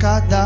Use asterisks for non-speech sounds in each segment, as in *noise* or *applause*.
cada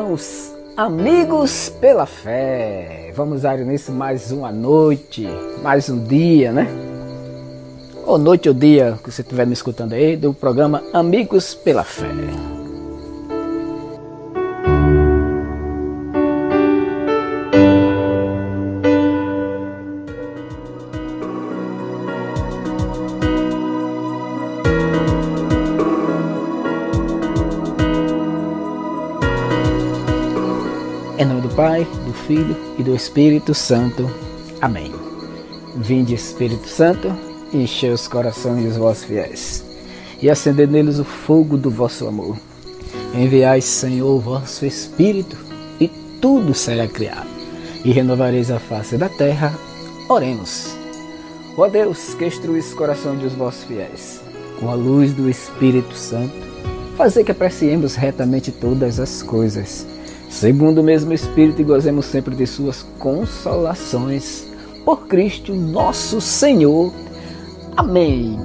irmãos, amigos pela fé. Vamos dar início mais uma noite, mais um dia, né? Ou noite ou dia que você estiver me escutando aí, do programa Amigos pela Fé. Filho e do Espírito Santo. Amém. Vinde, Espírito Santo, enchei os corações dos vossos fiéis e acendei neles o fogo do vosso amor. Enviai, Senhor, o vosso Espírito e tudo será criado e renovareis a face da terra. Oremos. Ó Deus, que instruís o coração dos vossos fiéis com a luz do Espírito Santo, fazer que apreciemos retamente todas as coisas segundo o mesmo Espírito, e gozemos sempre de Suas consolações. por Cristo nosso Senhor. Amém.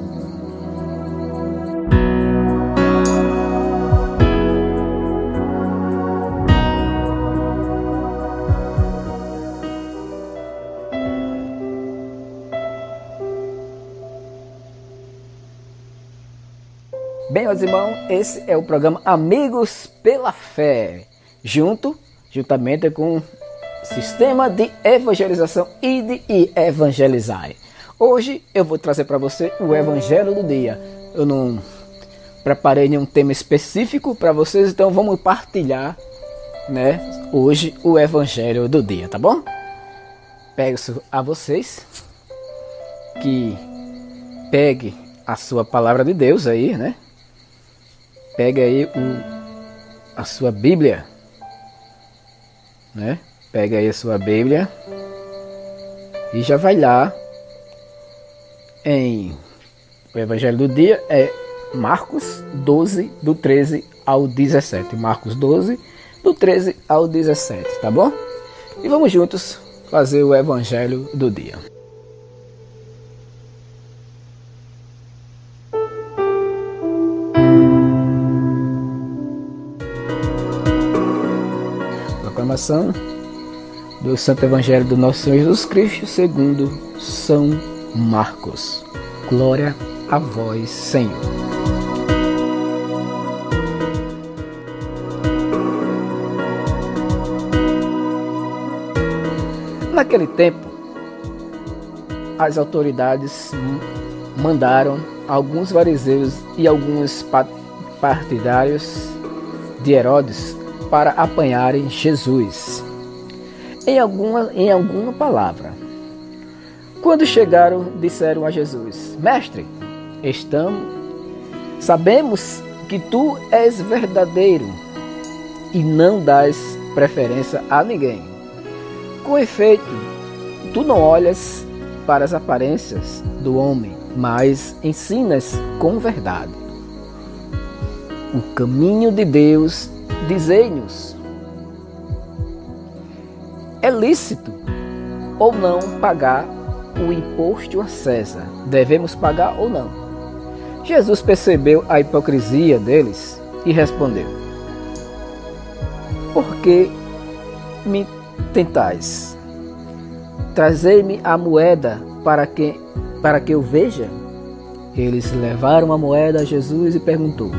Bem, meus irmãos, esse é o programa Amigos pela Fé, junto, juntamente com o Sistema de Evangelização Ide e Evangelizai. Hoje eu vou trazer para você o Evangelho do dia. Eu não preparei nenhum tema específico para vocês, então vamos partilhar, né, hoje o Evangelho do dia, tá bom? Peço a vocês que pegue a sua palavra de Deus aí, né? Pega aí o, a sua Bíblia, né? Pega aí a sua Bíblia e já vai lá em o Evangelho do dia é Marcos 12 do 13 ao 17. Marcos 12 do 13 ao 17, tá bom? E vamos juntos fazer o Evangelho do dia. Proclamação do Santo Evangelho do nosso Senhor Jesus Cristo, segundo São Marcos. Glória a vós, Senhor. Naquele tempo, as autoridades mandaram alguns fariseus e alguns partidários de Herodes para apanharem Jesus. Em alguma, em alguma palavra. Quando chegaram, disseram a Jesus: Mestre, estamos, sabemos que tu és verdadeiro e não dás preferência a ninguém. Com efeito, tu não olhas para as aparências do homem, mas ensinas com verdade. O caminho de Deus Dizei-nos: é lícito ou não pagar o imposto a César? Devemos pagar ou não? Jesus percebeu a hipocrisia deles e respondeu: Por que me tentais? Trazei-me a moeda para que, para que eu veja. Eles levaram a moeda a Jesus e perguntou: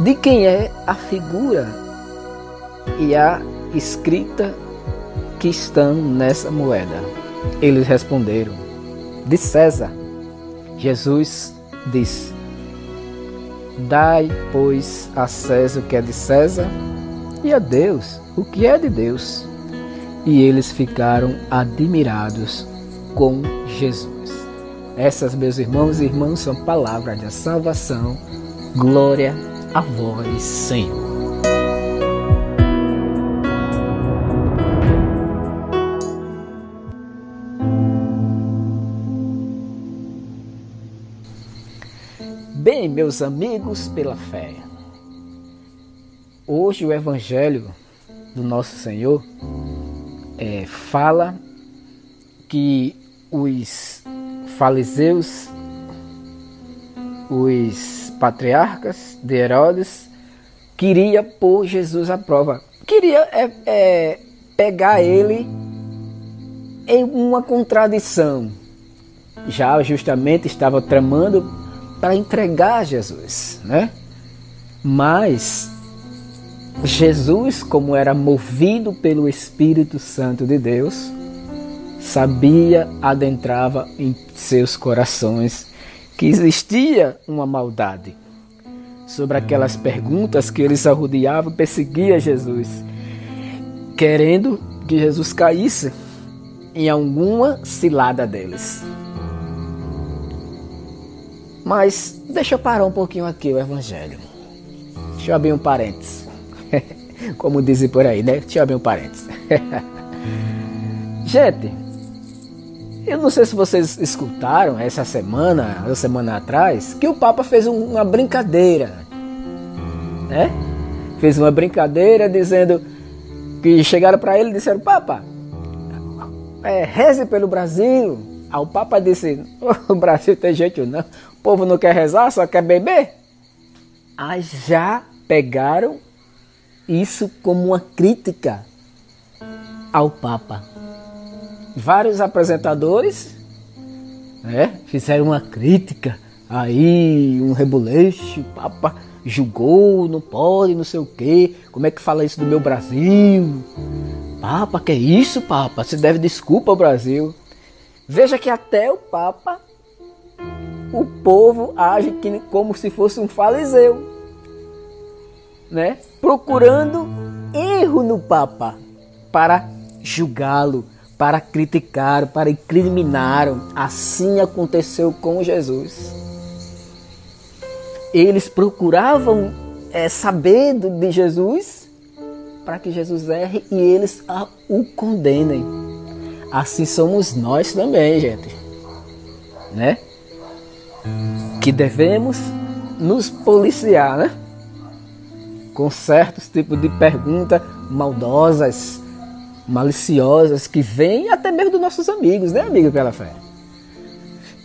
de quem é a figura e a escrita que estão nessa moeda? Eles responderam: De César. Jesus disse: Dai, pois, a César o que é de César e a Deus o que é de Deus. E eles ficaram admirados com Jesus. Essas, meus irmãos e irmãs, são palavras de salvação. Glória a a voz, Senhor. Bem, meus amigos pela fé, hoje o Evangelho do Nosso Senhor é, fala que os fariseus, os patriarcas de Herodes queria pôr Jesus à prova. Queria é, é, pegar ele em uma contradição. Já justamente estava tramando para entregar Jesus, né? Mas Jesus, como era movido pelo Espírito Santo de Deus, sabia, adentrava em seus corações que existia uma maldade. Sobre aquelas perguntas que eles arrodeavam, perseguia Jesus, querendo que Jesus caísse em alguma cilada deles. Mas deixa eu parar um pouquinho aqui o Evangelho. Deixa eu abrir um parênteses. *laughs* Como dizem por aí, né? Deixa eu abrir um parênteses. *laughs* Gente, eu não sei se vocês escutaram essa semana, ou semana atrás, que o Papa fez uma brincadeira, né? Fez uma brincadeira dizendo que chegaram para ele e disseram: Papa, é, reze pelo Brasil. Aí o Papa disse: o Brasil tem jeito não. O povo não quer rezar, só quer beber. Aí já pegaram isso como uma crítica ao Papa. Vários apresentadores né, fizeram uma crítica, aí um reboleixo, o Papa julgou, não pode, não sei o quê. Como é que fala isso do meu Brasil? Papa, que é isso, Papa? Você deve desculpa ao Brasil. Veja que até o Papa, o povo age como se fosse um fariseu, né? Procurando erro no Papa para julgá-lo, para criticar, para incriminar. Assim aconteceu com Jesus. Eles procuravam é, saber de Jesus para que Jesus erre e eles o condenem. Assim somos nós também, gente. Né? Que devemos nos policiar, né? Com certos tipos de perguntas maldosas, maliciosas que vêm até mesmo dos nossos amigos, né, amigo pela fé?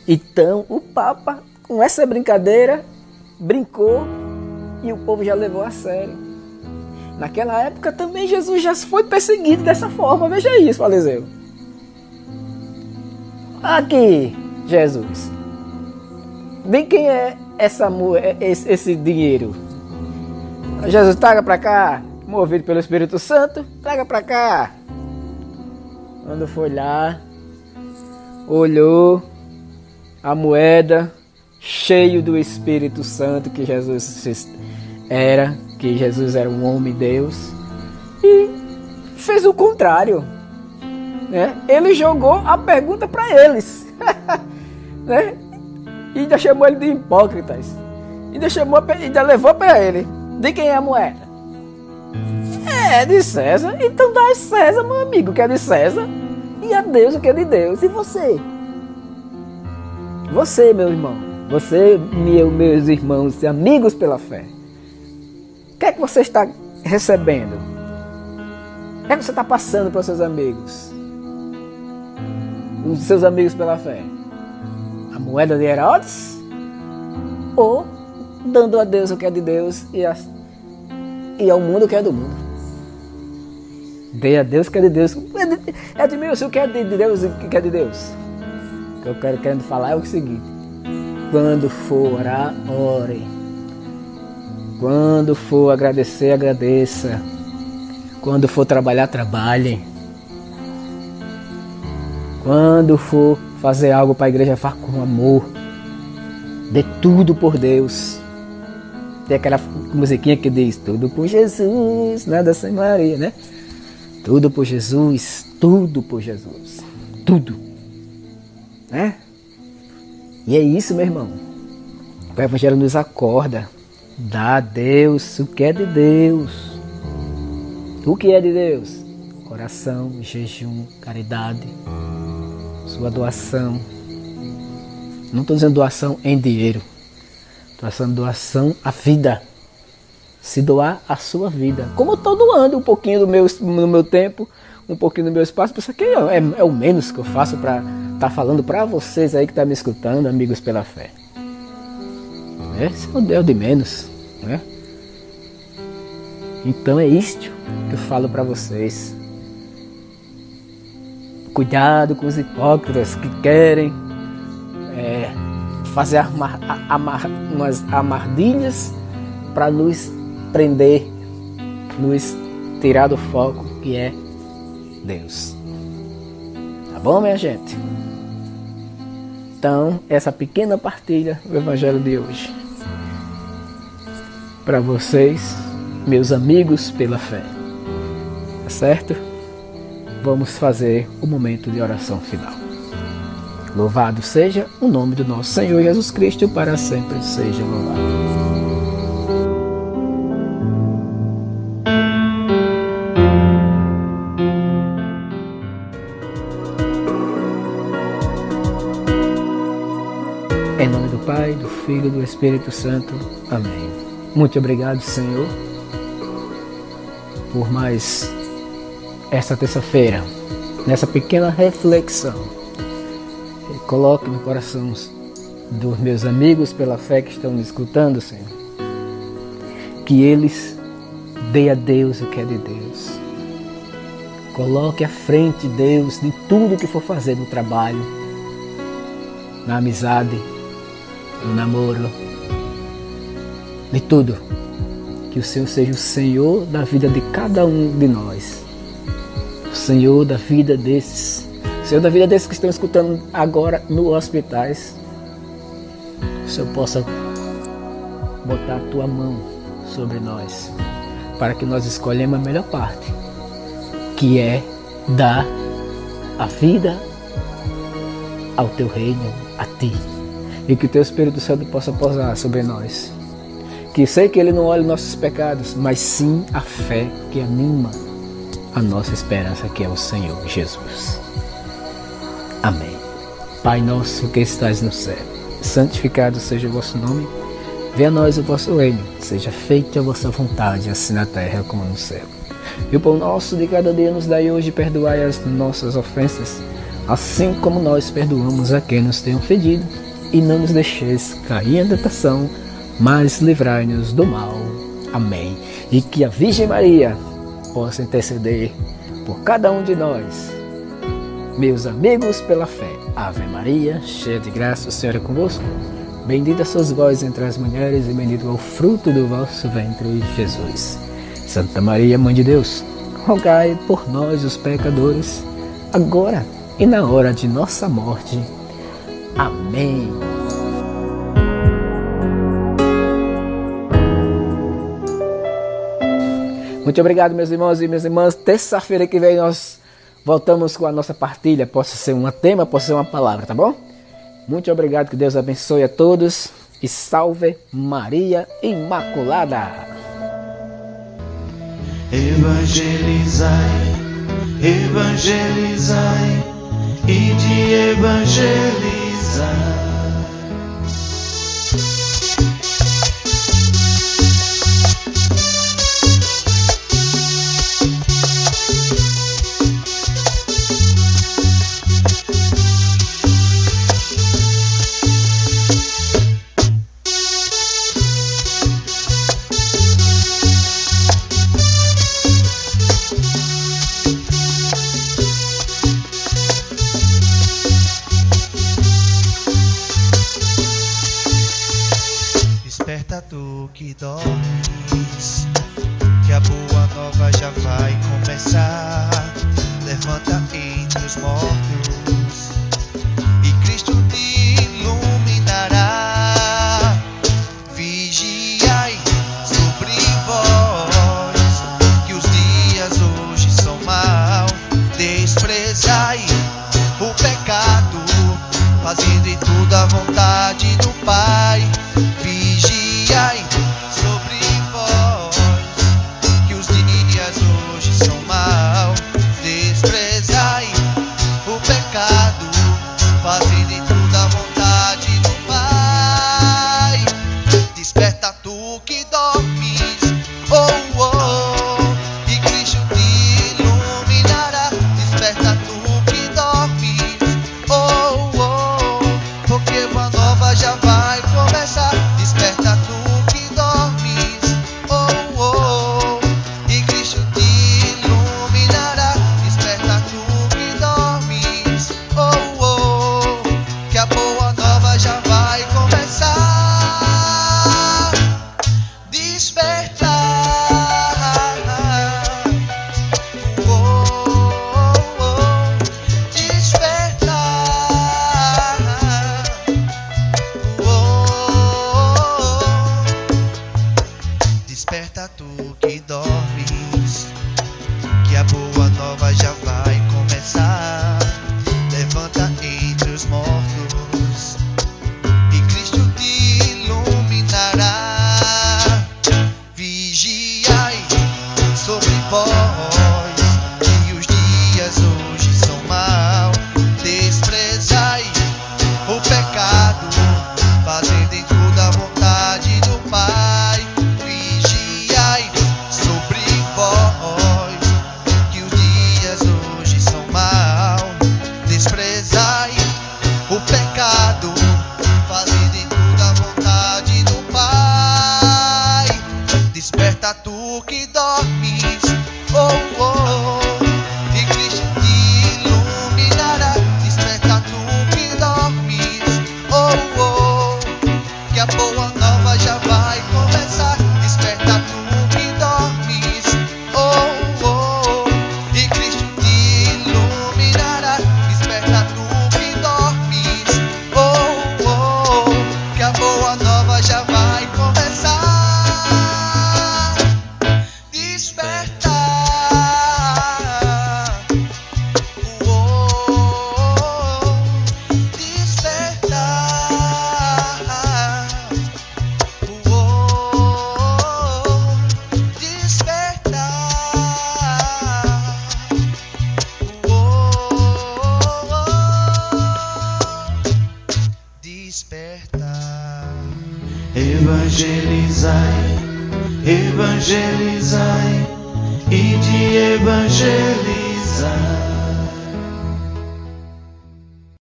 Então, o Papa, com essa brincadeira, brincou e o povo já levou a sério. Naquela época também Jesus já foi perseguido dessa forma. Veja isso, fariseu. Aqui, Jesus. De quem é essa, é esse, esse dinheiro? Jesus, traga para cá. Movido pelo Espírito Santo, traga para cá. Quando foi lá, olhou a moeda cheio do Espírito Santo que Jesus era, que Jesus era um homem Deus, e fez o contrário. Né? Ele jogou a pergunta para eles. *laughs* né? E ainda chamou ele de hipócritas. E ainda, chamou, ainda levou para ele. De quem é a moeda? É de César. Então dá César, meu amigo, que é de César. E a Deus o que é de Deus. E você? Você, meu irmão. Você, meu, meus irmãos e amigos pela fé. O que é que você está recebendo? O que é que você está passando para os seus amigos? Os seus amigos pela fé? A moeda de Herodes? Ou dando a Deus o que é de Deus e, a, e ao mundo o que é do mundo? Dê a Deus o que é de Deus. É de mim o que é de Deus o que é de Deus. O que eu quero querendo falar é o seguinte. Quando for orar, ore. Quando for agradecer, agradeça. Quando for trabalhar, trabalhe. Quando for fazer algo para a igreja, faça com amor. Dê tudo por Deus. Tem aquela musiquinha que diz tudo por Jesus, nada sem Maria, né? Tudo por Jesus, tudo por Jesus. Tudo. Né? E é isso, meu irmão. O Evangelho nos acorda. Dá a Deus o que é de Deus. O que é de Deus? Oração, jejum, caridade, sua doação. Não estou dizendo doação em dinheiro. Estou dizendo doação à vida se doar a sua vida. Como eu estou doando um pouquinho do meu, do meu tempo, um pouquinho do meu espaço, isso aqui é, é, é o menos que eu faço para estar tá falando para vocês aí que estão tá me escutando, amigos pela fé. Esse é o de menos, né? Então é isto que eu falo para vocês. Cuidado com os hipócritas que querem é, fazer amar, amar, umas amardilhas para nos prender, nos tirar do foco que é Deus. Tá bom, minha gente? Então, essa pequena partilha do Evangelho de hoje. Para vocês, meus amigos pela fé. Tá certo? Vamos fazer o momento de oração final. Louvado seja o nome do nosso Senhor Jesus Cristo, para sempre seja louvado. Filho e do Espírito Santo. Amém. Muito obrigado, Senhor, por mais esta terça-feira nessa pequena reflexão, coloque no coração dos meus amigos pela fé que estão me escutando, Senhor, que eles dê a Deus o que é de Deus. Coloque à frente Deus de tudo que for fazer no trabalho, na amizade, no namoro, de tudo. Que o Senhor seja o Senhor da vida de cada um de nós. O Senhor da vida desses. O Senhor da vida desses que estão escutando agora no hospitais. O Senhor possa botar a tua mão sobre nós. Para que nós escolhemos a melhor parte. Que é dar a vida ao teu reino, a ti. E que o teu Espírito Santo possa posar sobre nós que sei que Ele não olha nossos pecados, mas sim a fé que anima a nossa esperança, que é o Senhor Jesus. Amém. Pai nosso que estás no céu, santificado seja o vosso nome. Venha a nós o vosso reino, seja feita a vossa vontade, assim na terra como no céu. E o pão nosso de cada dia nos dai hoje, perdoai as nossas ofensas, assim como nós perdoamos a quem nos tem ofendido, e não nos deixeis cair em tentação, mas livrai-nos do mal. Amém. E que a Virgem Maria possa interceder por cada um de nós. Meus amigos pela fé, Ave Maria, cheia de graça, o Senhor é convosco. Bendita sois vós entre as mulheres e bendito é o fruto do vosso ventre, Jesus. Santa Maria, Mãe de Deus, rogai por nós, os pecadores, agora e na hora de nossa morte. Amém. Muito obrigado, meus irmãos e minhas irmãs. Terça-feira que vem nós voltamos com a nossa partilha. Possa ser um tema, possa ser uma palavra, tá bom? Muito obrigado, que Deus abençoe a todos e salve Maria Imaculada. Evangelizai, evangelizai e de evangelizar. sun. Que